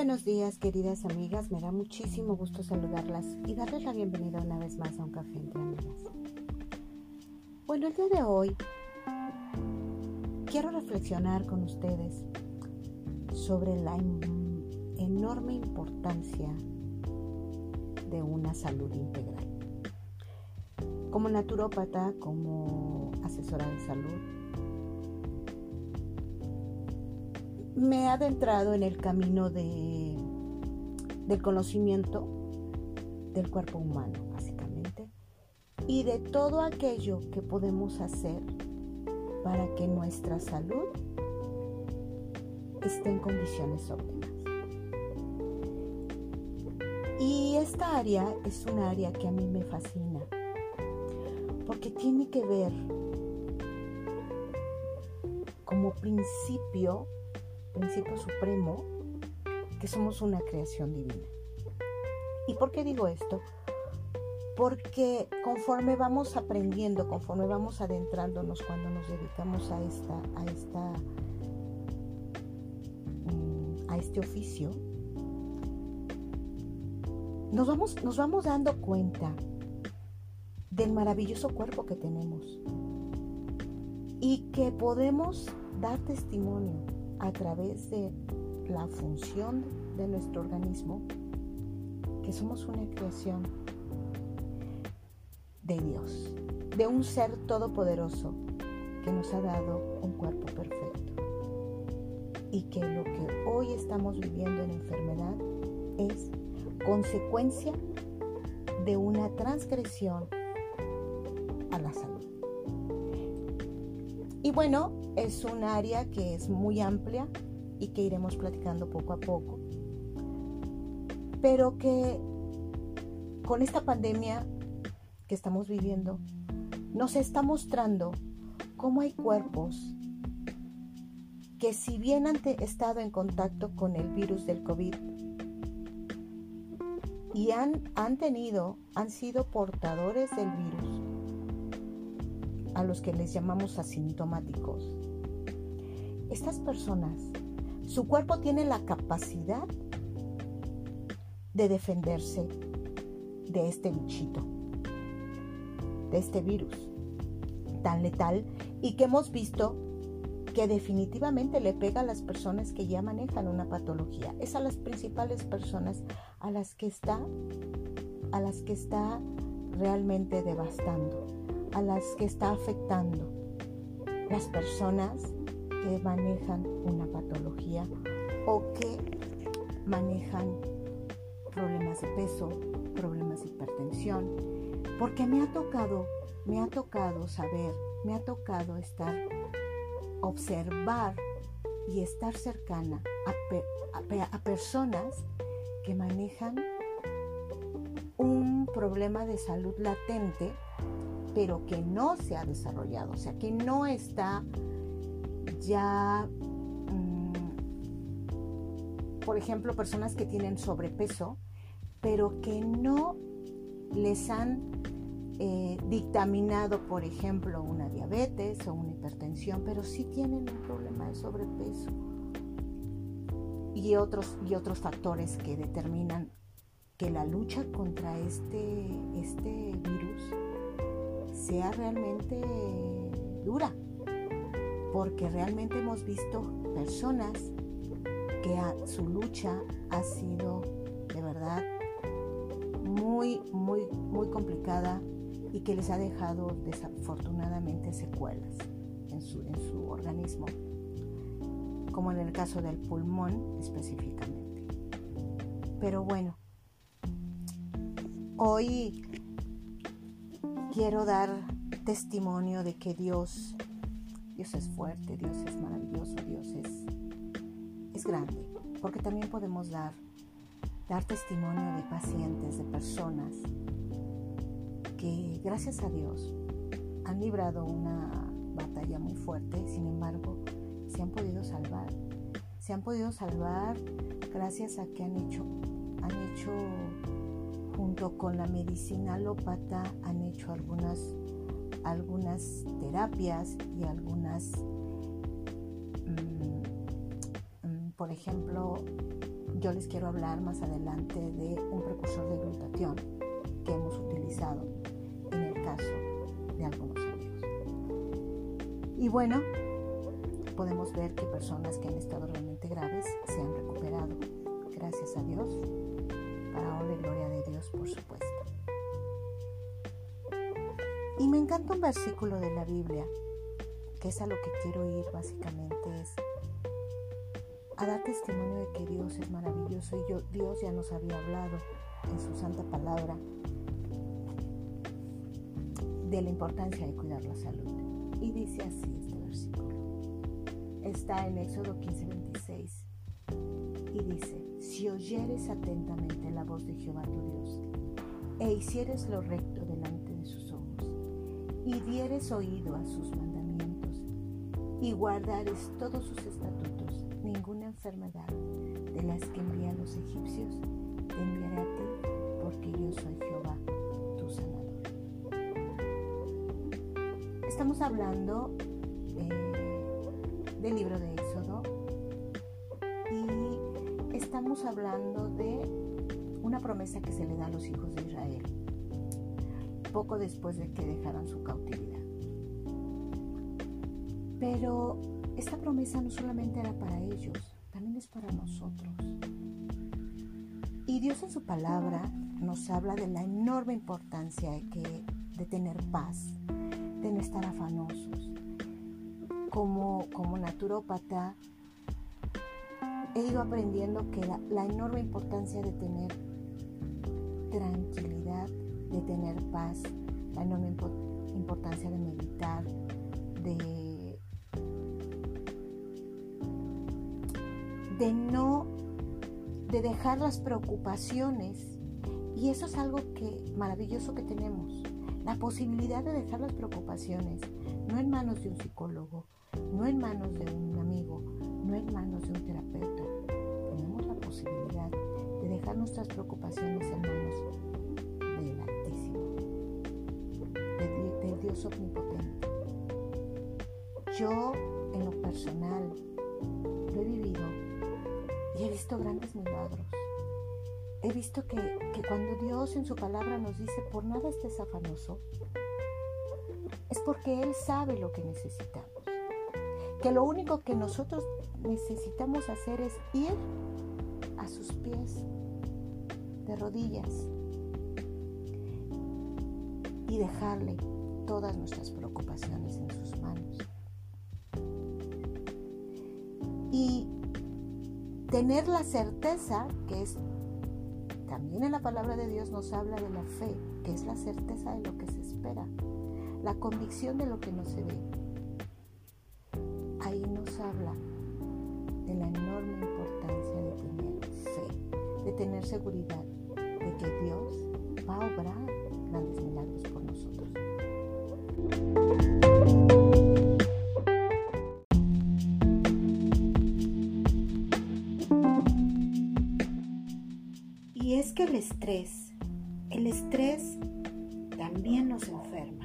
buenos días, queridas amigas. Me da muchísimo gusto saludarlas y darles la bienvenida una vez más a un café entre amigas. Bueno, el día de hoy quiero reflexionar con ustedes sobre la enorme importancia de una salud integral. Como naturópata, como asesora de salud, me he adentrado en el camino de, del conocimiento del cuerpo humano, básicamente, y de todo aquello que podemos hacer para que nuestra salud esté en condiciones óptimas. Y esta área es un área que a mí me fascina, porque tiene que ver como principio principio supremo que somos una creación divina. ¿Y por qué digo esto? Porque conforme vamos aprendiendo, conforme vamos adentrándonos cuando nos dedicamos a esta, a esta, mm, a este oficio, nos vamos, nos vamos dando cuenta del maravilloso cuerpo que tenemos y que podemos dar testimonio a través de la función de nuestro organismo que somos una creación de Dios, de un ser todopoderoso que nos ha dado un cuerpo perfecto y que lo que hoy estamos viviendo en enfermedad es consecuencia de una transgresión a la salud. Y bueno, es un área que es muy amplia y que iremos platicando poco a poco, pero que con esta pandemia que estamos viviendo nos está mostrando cómo hay cuerpos que si bien han estado en contacto con el virus del COVID y han, han tenido, han sido portadores del virus, a los que les llamamos asintomáticos. Estas personas, su cuerpo tiene la capacidad de defenderse de este bichito, de este virus tan letal y que hemos visto que definitivamente le pega a las personas que ya manejan una patología. Es a las principales personas a las que está a las que está realmente devastando a las que está afectando las personas que manejan una patología o que manejan problemas de peso, problemas de hipertensión, porque me ha tocado, me ha tocado saber, me ha tocado estar, observar y estar cercana a, a personas que manejan un problema de salud latente pero que no se ha desarrollado, o sea, que no está ya, mm, por ejemplo, personas que tienen sobrepeso, pero que no les han eh, dictaminado, por ejemplo, una diabetes o una hipertensión, pero sí tienen un problema de sobrepeso. Y otros, y otros factores que determinan que la lucha contra este, este virus sea realmente dura, porque realmente hemos visto personas que su lucha ha sido de verdad muy, muy, muy complicada y que les ha dejado desafortunadamente secuelas en su, en su organismo, como en el caso del pulmón específicamente. Pero bueno, hoy quiero dar testimonio de que Dios, Dios es fuerte, Dios es maravilloso, Dios es, es grande, porque también podemos dar, dar testimonio de pacientes, de personas que gracias a Dios han librado una batalla muy fuerte, sin embargo, se han podido salvar. Se han podido salvar gracias a que han hecho, han hecho junto con la medicina alópata han hecho algunas, algunas terapias y algunas, mm, mm, por ejemplo, yo les quiero hablar más adelante de un precursor de glutatión que hemos utilizado en el caso de algunos amigos. Y bueno, podemos ver que personas que han estado realmente graves se han recuperado. Gracias a Dios, para honra gloria de Dios, por supuesto. Y me encanta un versículo de la Biblia, que es a lo que quiero ir básicamente, es a dar testimonio de que Dios es maravilloso y yo, Dios ya nos había hablado en su santa palabra de la importancia de cuidar la salud. Y dice así este versículo. Está en Éxodo 15, 26. Y dice, si oyeres atentamente la voz de Jehová tu Dios, e hicieres lo recto delante de sus ojos, y dieres oído a sus mandamientos, y guardares todos sus estatutos, ninguna enfermedad de las que envía los egipcios te enviaré a ti, porque yo soy Jehová, tu sanador. Estamos hablando eh, del libro de Éxodo estamos hablando de una promesa que se le da a los hijos de Israel poco después de que dejaran su cautividad. Pero esta promesa no solamente era para ellos, también es para nosotros. Y Dios en su palabra nos habla de la enorme importancia de, que, de tener paz, de no estar afanosos. Como, como naturópata he ido aprendiendo que la, enorme importancia de tener tranquilidad, de tener paz, la enorme importancia de meditar, de de no, de dejar las preocupaciones. Y eso es algo que maravilloso que tenemos. La posibilidad de dejar las preocupaciones, no en manos de un psicólogo, no en manos de un amigo, no en manos de un terapeuta. Tenemos la posibilidad de dejar nuestras preocupaciones en manos del Altísimo, del Dios omnipotente. Yo, en lo personal, lo he vivido y he visto grandes milagros. He visto que, cuando Dios en su palabra nos dice, por nada estés afanoso, es porque Él sabe lo que necesitamos. Que lo único que nosotros necesitamos hacer es ir a sus pies de rodillas y dejarle todas nuestras preocupaciones en sus manos. Y tener la certeza, que es también en la palabra de Dios nos habla de la fe, que es la certeza de lo que se espera, la convicción de lo que no se ve. Habla de la enorme importancia de tener fe, de tener seguridad de que Dios va a obrar grandes milagros por nosotros. el estrés, el estrés también nos enferma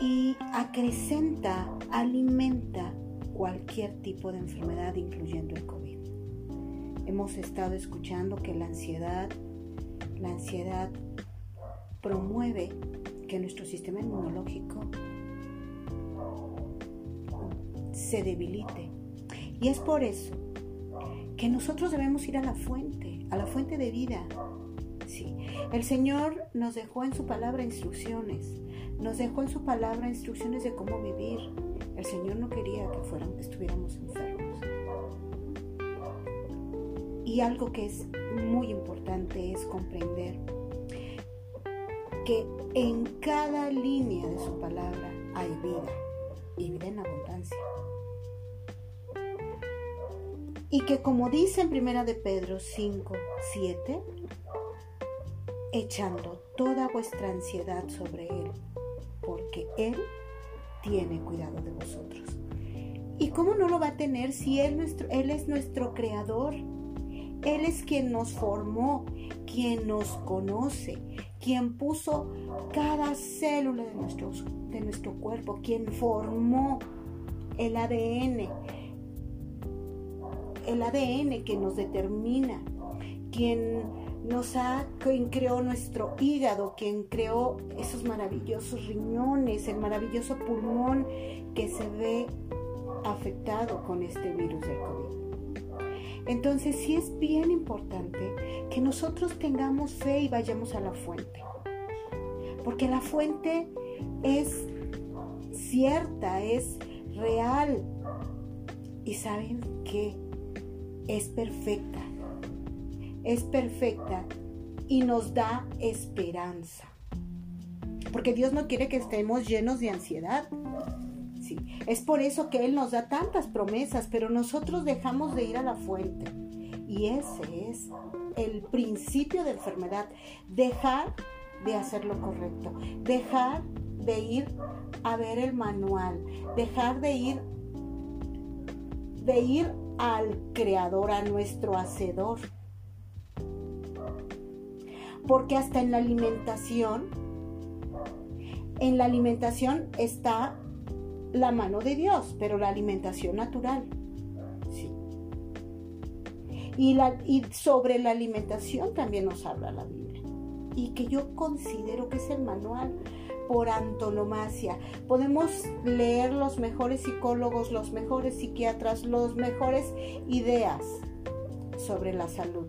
y acrecenta, alimenta cualquier tipo de enfermedad, incluyendo el COVID. Hemos estado escuchando que la ansiedad, la ansiedad promueve que nuestro sistema inmunológico se debilite. Y es por eso que nosotros debemos ir a la fuente, a la fuente de vida. Sí, el Señor nos dejó en su palabra instrucciones, nos dejó en su palabra instrucciones de cómo vivir. El Señor no quería que fuéramos, estuviéramos enfermos. Y algo que es muy importante es comprender que en cada línea de su palabra hay vida y vida en abundancia. Y que como dice en primera de Pedro 5, 7, echando toda vuestra ansiedad sobre Él, porque Él tiene cuidado de vosotros. ¿Y cómo no lo va a tener si Él, es nuestro creador? Él es quien nos formó, quien nos conoce, quien puso cada célula de nuestro cuerpo, quien formó el ADN, el ADN que nos determina, quien nos ha, quien creó nuestro hígado, quien creó esos maravillosos riñones, el maravilloso pulmón que se ve afectado con este virus del COVID. Entonces sí es bien importante que nosotros tengamos fe y vayamos a la fuente. Porque la fuente es cierta, es real. Y saben que es perfecta. Es perfecta y nos da esperanza. Porque Dios no quiere que estemos llenos de ansiedad. Sí, es por eso que Él nos da tantas promesas, pero nosotros dejamos de ir a la fuente. Y ese es el principio de enfermedad. Dejar de hacer lo correcto. Dejar de ir a ver el manual. Dejar de ir de ir al creador, a nuestro hacedor. Porque hasta en la alimentación, en la alimentación está la mano de Dios, pero la alimentación natural. Sí. Y, y sobre la alimentación también nos habla la Biblia. Y que yo considero que es el manual por antonomasia. Podemos leer los mejores psicólogos, los mejores psiquiatras, los mejores ideas sobre la salud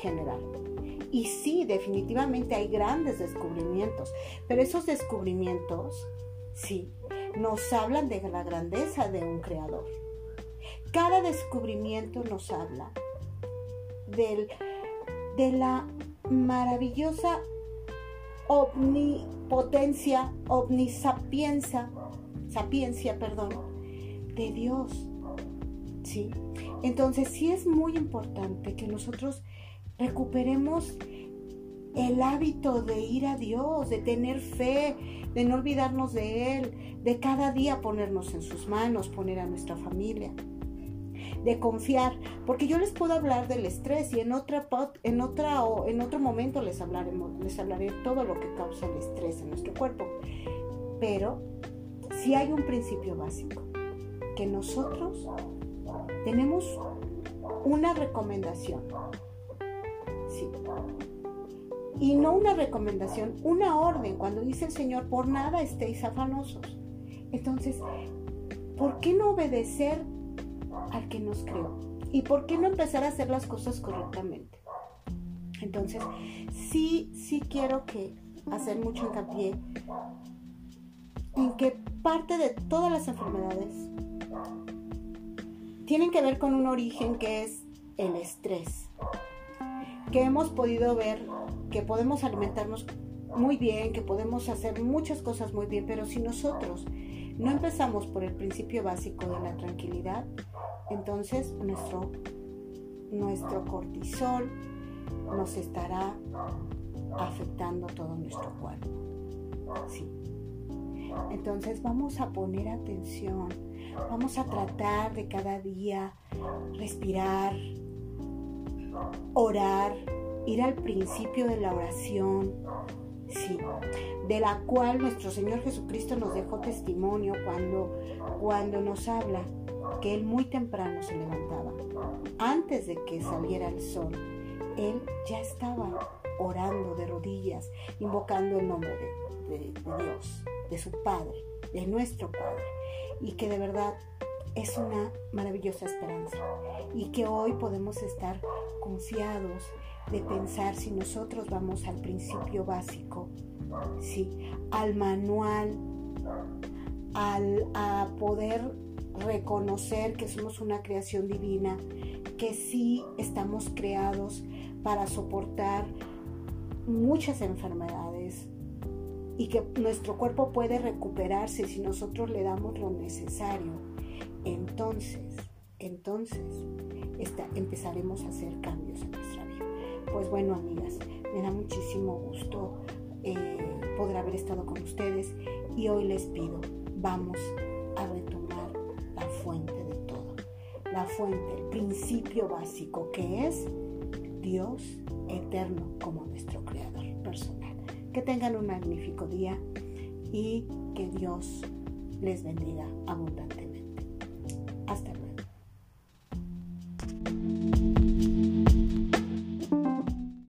general. Y sí, definitivamente hay grandes descubrimientos, pero esos descubrimientos, sí, nos hablan de la grandeza de un creador. Cada descubrimiento nos habla del, de la maravillosa omnipotencia, omnisapiencia, sapiencia, perdón, de Dios. ¿Sí? Entonces sí es muy importante que nosotros recuperemos el hábito de ir a Dios, de tener fe, de no olvidarnos de Él, de cada día ponernos en sus manos, poner a nuestra familia de confiar, porque yo les puedo hablar del estrés y en otra en otra o en otro momento les hablaremos, les hablaré todo lo que causa el estrés en nuestro cuerpo. Pero si hay un principio básico que nosotros tenemos una recomendación. Y no una recomendación, una orden. Cuando dice el Señor, por nada estéis afanosos. Entonces, ¿por qué no obedecer al que nos creó. ¿Y por qué no empezar a hacer las cosas correctamente? Entonces, sí, sí quiero que hacer mucho hincapié en que parte de todas las enfermedades tienen que ver con un origen que es el estrés. Que hemos podido ver que podemos alimentarnos muy bien, que podemos hacer muchas cosas muy bien, pero si nosotros no empezamos por el principio básico de la tranquilidad, entonces nuestro, nuestro cortisol nos estará afectando todo nuestro cuerpo. Entonces vamos a poner atención, vamos a tratar de cada día respirar, orar, ir al principio de la oración, sí, de la cual nuestro Señor Jesucristo nos dejó testimonio cuando, cuando nos habla que él muy temprano se levantaba. Antes de que saliera el sol, él ya estaba orando de rodillas, invocando el nombre de, Dios, de su Padre, de nuestro Padre. Y que de verdad es una maravillosa esperanza. Y que hoy podemos estar confiados de pensar si nosotros vamos al principio básico, ¿sí? al manual, al, a poder reconocer que somos una creación divina, que sí estamos creados para soportar muchas enfermedades y que nuestro cuerpo puede recuperarse si nosotros le damos lo necesario. Entonces, entonces empezaremos a hacer cambios en nuestra vida. Pues bueno, amigas, me da muchísimo gusto eh, poder haber estado con ustedes y hoy les pido, vamos a retomar fuente de todo, la fuente, el principio básico que es Dios eterno como nuestro creador personal. Que tengan un magnífico día y que Dios les bendiga abundantemente.